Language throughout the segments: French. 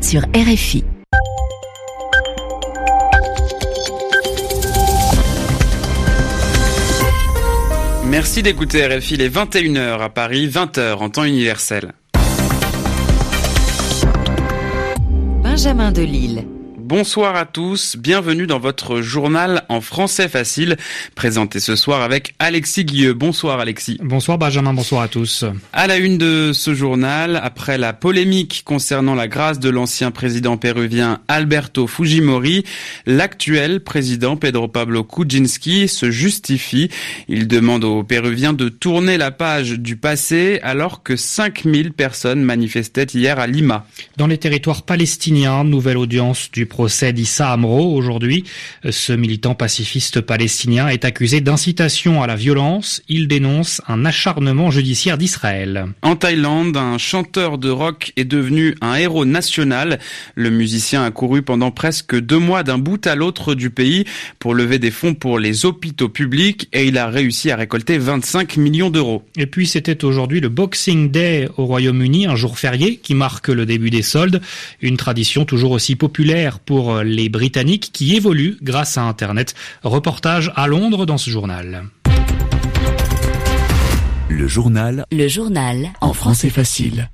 sur RFI. Merci d'écouter RFI les 21h à Paris, 20h en temps universel. Benjamin Delille. Bonsoir à tous, bienvenue dans votre journal en français facile, présenté ce soir avec Alexis Guilleux. Bonsoir Alexis. Bonsoir Benjamin, bonsoir à tous. À la une de ce journal, après la polémique concernant la grâce de l'ancien président péruvien Alberto Fujimori, l'actuel président Pedro Pablo Kuczynski se justifie. Il demande aux Péruviens de tourner la page du passé alors que 5000 personnes manifestaient hier à Lima. Dans les territoires palestiniens, nouvelle audience du procès d'Issa Amro aujourd'hui. Ce militant pacifiste palestinien est accusé d'incitation à la violence. Il dénonce un acharnement judiciaire d'Israël. En Thaïlande, un chanteur de rock est devenu un héros national. Le musicien a couru pendant presque deux mois d'un bout à l'autre du pays pour lever des fonds pour les hôpitaux publics et il a réussi à récolter 25 millions d'euros. Et puis c'était aujourd'hui le Boxing Day au Royaume-Uni, un jour férié qui marque le début des soldes, une tradition toujours aussi populaire pour les Britanniques qui évoluent grâce à Internet. Reportage à Londres dans ce journal. Le journal. Le journal. En français facile.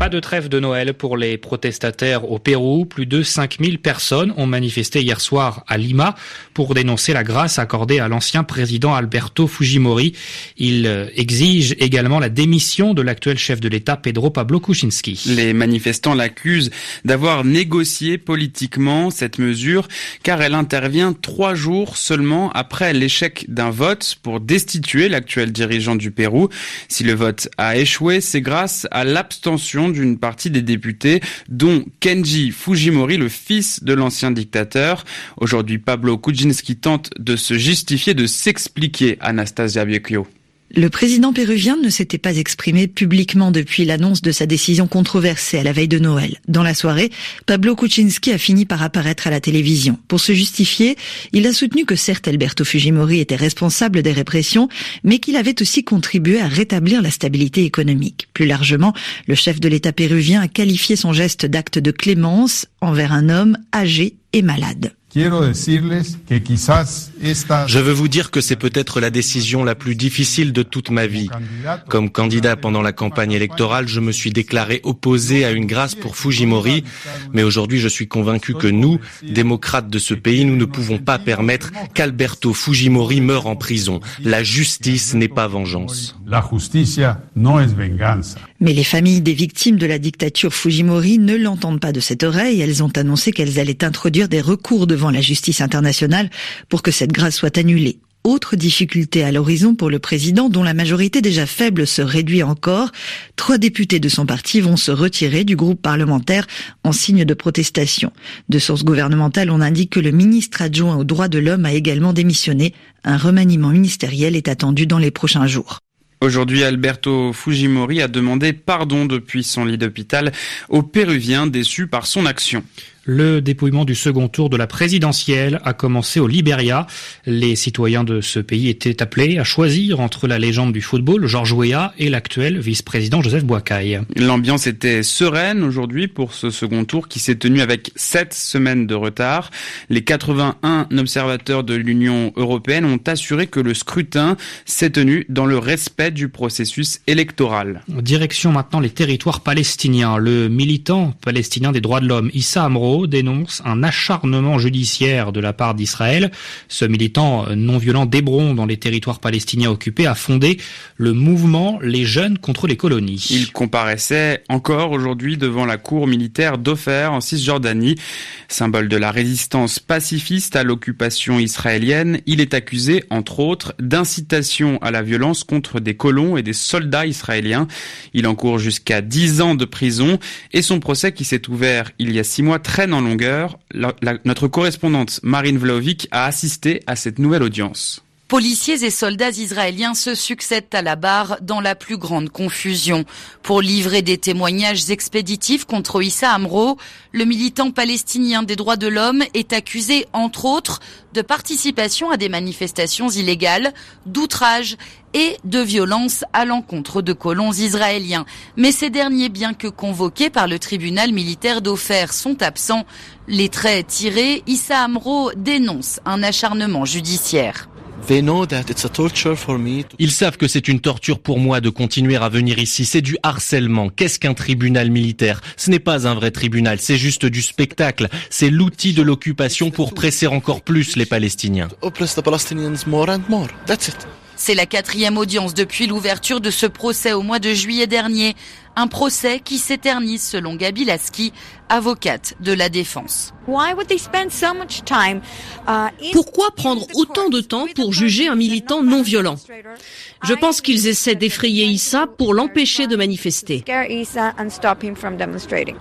Pas de trêve de Noël pour les protestataires au Pérou. Plus de 5000 personnes ont manifesté hier soir à Lima pour dénoncer la grâce accordée à l'ancien président Alberto Fujimori. Il euh, exige également la démission de l'actuel chef de l'État Pedro Pablo Kuczynski. Les manifestants l'accusent d'avoir négocié politiquement cette mesure car elle intervient trois jours seulement après l'échec d'un vote pour destituer l'actuel dirigeant du Pérou. Si le vote a échoué, c'est grâce à l'abstention d'une partie des députés, dont Kenji Fujimori, le fils de l'ancien dictateur. Aujourd'hui, Pablo Kuczynski tente de se justifier, de s'expliquer, Anastasia Biecchio. Le président péruvien ne s'était pas exprimé publiquement depuis l'annonce de sa décision controversée à la veille de Noël. Dans la soirée, Pablo Kuczynski a fini par apparaître à la télévision. Pour se justifier, il a soutenu que certes Alberto Fujimori était responsable des répressions, mais qu'il avait aussi contribué à rétablir la stabilité économique. Plus largement, le chef de l'État péruvien a qualifié son geste d'acte de clémence envers un homme âgé et malade. Je veux vous dire que c'est peut-être la décision la plus difficile de toute ma vie. Comme candidat pendant la campagne électorale, je me suis déclaré opposé à une grâce pour Fujimori, mais aujourd'hui je suis convaincu que nous, démocrates de ce pays, nous ne pouvons pas permettre qu'Alberto Fujimori meure en prison. La justice n'est pas vengeance. Mais les familles des victimes de la dictature Fujimori ne l'entendent pas de cette oreille. Elles ont annoncé qu'elles allaient introduire des recours devant la justice internationale pour que cette grâce soit annulée. Autre difficulté à l'horizon pour le président dont la majorité déjà faible se réduit encore. Trois députés de son parti vont se retirer du groupe parlementaire en signe de protestation. De sources gouvernementales, on indique que le ministre adjoint aux droits de l'homme a également démissionné. Un remaniement ministériel est attendu dans les prochains jours. Aujourd'hui, Alberto Fujimori a demandé pardon depuis son lit d'hôpital aux Péruviens déçus par son action. Le dépouillement du second tour de la présidentielle a commencé au Liberia. Les citoyens de ce pays étaient appelés à choisir entre la légende du football, Georges Weah, et l'actuel vice-président Joseph Boakai. L'ambiance était sereine aujourd'hui pour ce second tour qui s'est tenu avec sept semaines de retard. Les 81 observateurs de l'Union européenne ont assuré que le scrutin s'est tenu dans le respect du processus électoral. Direction maintenant les territoires palestiniens. Le militant palestinien des droits de l'homme, Issa Amro, dénonce un acharnement judiciaire de la part d'Israël. Ce militant non violent d'Hébron dans les territoires palestiniens occupés a fondé le mouvement Les Jeunes contre les colonies. Il comparaissait encore aujourd'hui devant la cour militaire d'Ofer en Cisjordanie. Symbole de la résistance pacifiste à l'occupation israélienne, il est accusé, entre autres, d'incitation à la violence contre des colons et des soldats israéliens. Il encourt jusqu'à 10 ans de prison et son procès qui s'est ouvert il y a six mois très en longueur. notre correspondante Marine Vlaovic a assisté à cette nouvelle audience. Policiers et soldats israéliens se succèdent à la barre dans la plus grande confusion. Pour livrer des témoignages expéditifs contre Issa Amro, le militant palestinien des droits de l'homme est accusé, entre autres, de participation à des manifestations illégales, d'outrage et de violence à l'encontre de colons israéliens. Mais ces derniers, bien que convoqués par le tribunal militaire d'Ofer, sont absents. Les traits tirés, Issa Amro dénonce un acharnement judiciaire. Ils savent que c'est une torture pour moi de continuer à venir ici. C'est du harcèlement. Qu'est-ce qu'un tribunal militaire? Ce n'est pas un vrai tribunal, c'est juste du spectacle. C'est l'outil de l'occupation pour presser encore plus les Palestiniens. C'est la quatrième audience depuis l'ouverture de ce procès au mois de juillet dernier. Un procès qui s'éternise selon Gabi Lasky, avocate de la défense. Uh, Pourquoi prendre autant de temps pour juger un militant non violent Je pense qu'ils essaient d'effrayer Issa pour l'empêcher de manifester.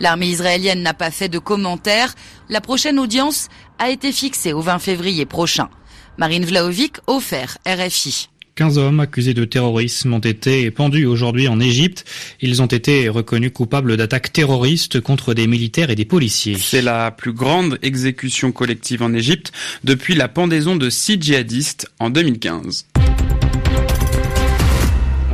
L'armée israélienne n'a pas fait de commentaires. La prochaine audience a été fixée au 20 février prochain. Marine Vlaovic, offert RFI. 15 hommes accusés de terrorisme ont été pendus aujourd'hui en Égypte. Ils ont été reconnus coupables d'attaques terroristes contre des militaires et des policiers. C'est la plus grande exécution collective en Égypte depuis la pendaison de six djihadistes en 2015.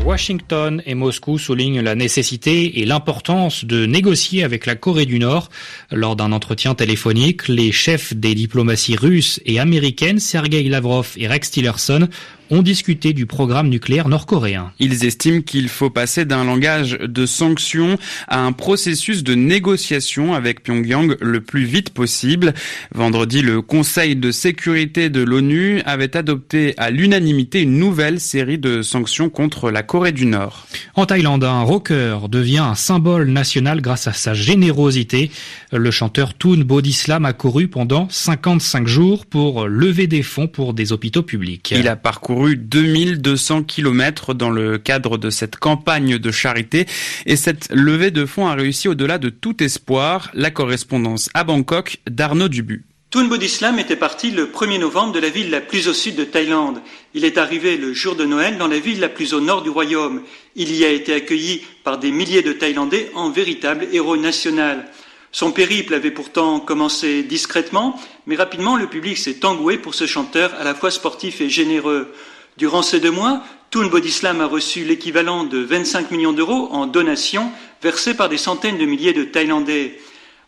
Washington et Moscou soulignent la nécessité et l'importance de négocier avec la Corée du Nord. Lors d'un entretien téléphonique, les chefs des diplomaties russes et américaines, Sergei Lavrov et Rex Tillerson, ont discuté du programme nucléaire nord-coréen. Ils estiment qu'il faut passer d'un langage de sanctions à un processus de négociation avec Pyongyang le plus vite possible. Vendredi, le Conseil de sécurité de l'ONU avait adopté à l'unanimité une nouvelle série de sanctions contre la Corée du Nord. En Thaïlande, un rocker devient un symbole national grâce à sa générosité. Le chanteur Toon Bodhislam a couru pendant 55 jours pour lever des fonds pour des hôpitaux publics. Il a parcouru 2200 km dans le cadre de cette campagne de charité et cette levée de fonds a réussi au-delà de tout espoir. La correspondance à Bangkok d'Arnaud Dubu. Toon Bodhislam était parti le 1er novembre de la ville la plus au sud de Thaïlande. Il est arrivé le jour de Noël dans la ville la plus au nord du royaume. Il y a été accueilli par des milliers de Thaïlandais en véritable héros national. Son périple avait pourtant commencé discrètement, mais rapidement le public s'est engoué pour ce chanteur à la fois sportif et généreux. Durant ces deux mois, Toon Bodhislam a reçu l'équivalent de 25 millions d'euros en donations versées par des centaines de milliers de Thaïlandais.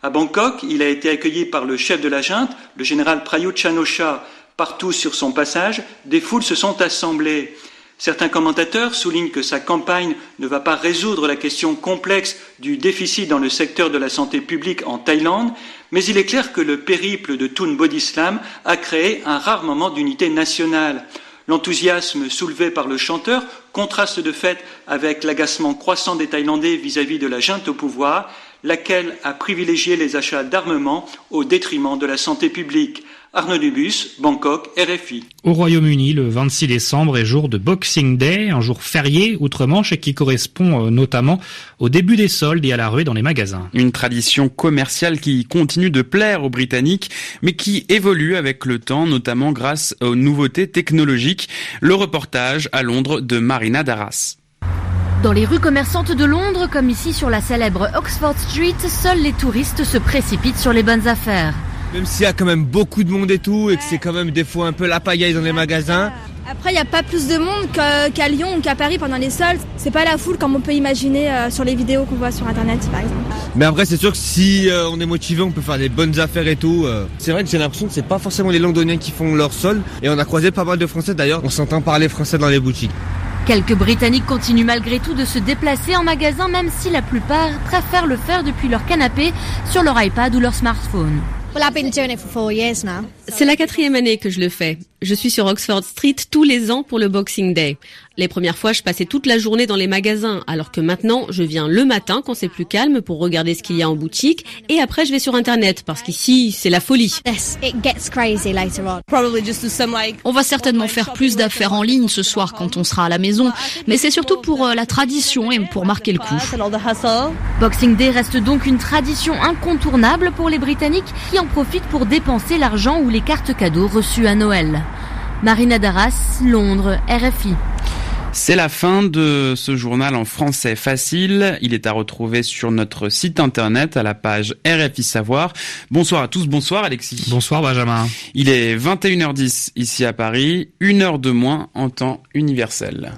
À Bangkok, il a été accueilli par le chef de la junte, le général Prayut Chan-o-cha. Partout sur son passage, des foules se sont assemblées. Certains commentateurs soulignent que sa campagne ne va pas résoudre la question complexe du déficit dans le secteur de la santé publique en Thaïlande, mais il est clair que le périple de Toon Bodhislam a créé un rare moment d'unité nationale. L'enthousiasme soulevé par le chanteur contraste de fait avec l'agacement croissant des Thaïlandais vis-à-vis de la junte au pouvoir, laquelle a privilégié les achats d'armement au détriment de la santé publique. Arnaud Dubus, Bangkok, RFI. Au Royaume-Uni, le 26 décembre est jour de Boxing Day, un jour férié outre-Manche et qui correspond euh, notamment au début des soldes et à la ruée dans les magasins. Une tradition commerciale qui continue de plaire aux Britanniques, mais qui évolue avec le temps, notamment grâce aux nouveautés technologiques. Le reportage à Londres de Marina Darras. Dans les rues commerçantes de Londres, comme ici sur la célèbre Oxford Street, seuls les touristes se précipitent sur les bonnes affaires. Même s'il y a quand même beaucoup de monde et tout, et que c'est quand même des fois un peu la pagaille dans les magasins. Après, il n'y a pas plus de monde qu'à Lyon ou qu'à Paris pendant les soldes. C'est pas la foule comme on peut imaginer euh, sur les vidéos qu'on voit sur Internet, par exemple. Mais après, c'est sûr que si euh, on est motivé, on peut faire des bonnes affaires et tout. Euh. C'est vrai que j'ai l'impression que c'est pas forcément les Londoniens qui font leurs soldes. Et on a croisé pas mal de Français d'ailleurs. On s'entend parler français dans les boutiques. Quelques Britanniques continuent malgré tout de se déplacer en magasin, même si la plupart préfèrent le faire depuis leur canapé, sur leur iPad ou leur smartphone. C'est la quatrième année que je le fais. Je suis sur Oxford Street tous les ans pour le Boxing Day. Les premières fois, je passais toute la journée dans les magasins, alors que maintenant, je viens le matin quand c'est plus calme pour regarder ce qu'il y a en boutique, et après, je vais sur Internet, parce qu'ici, c'est la folie. On va certainement faire plus d'affaires en ligne ce soir quand on sera à la maison, mais c'est surtout pour euh, la tradition et pour marquer le coup. Boxing Day reste donc une tradition incontournable pour les Britanniques qui en profitent pour dépenser l'argent ou les cartes cadeaux reçues à Noël. Marina Darras, Londres, RFI. C'est la fin de ce journal en français facile. Il est à retrouver sur notre site internet à la page RFI Savoir. Bonsoir à tous, bonsoir Alexis. Bonsoir Benjamin. Il est 21h10 ici à Paris, une heure de moins en temps universel.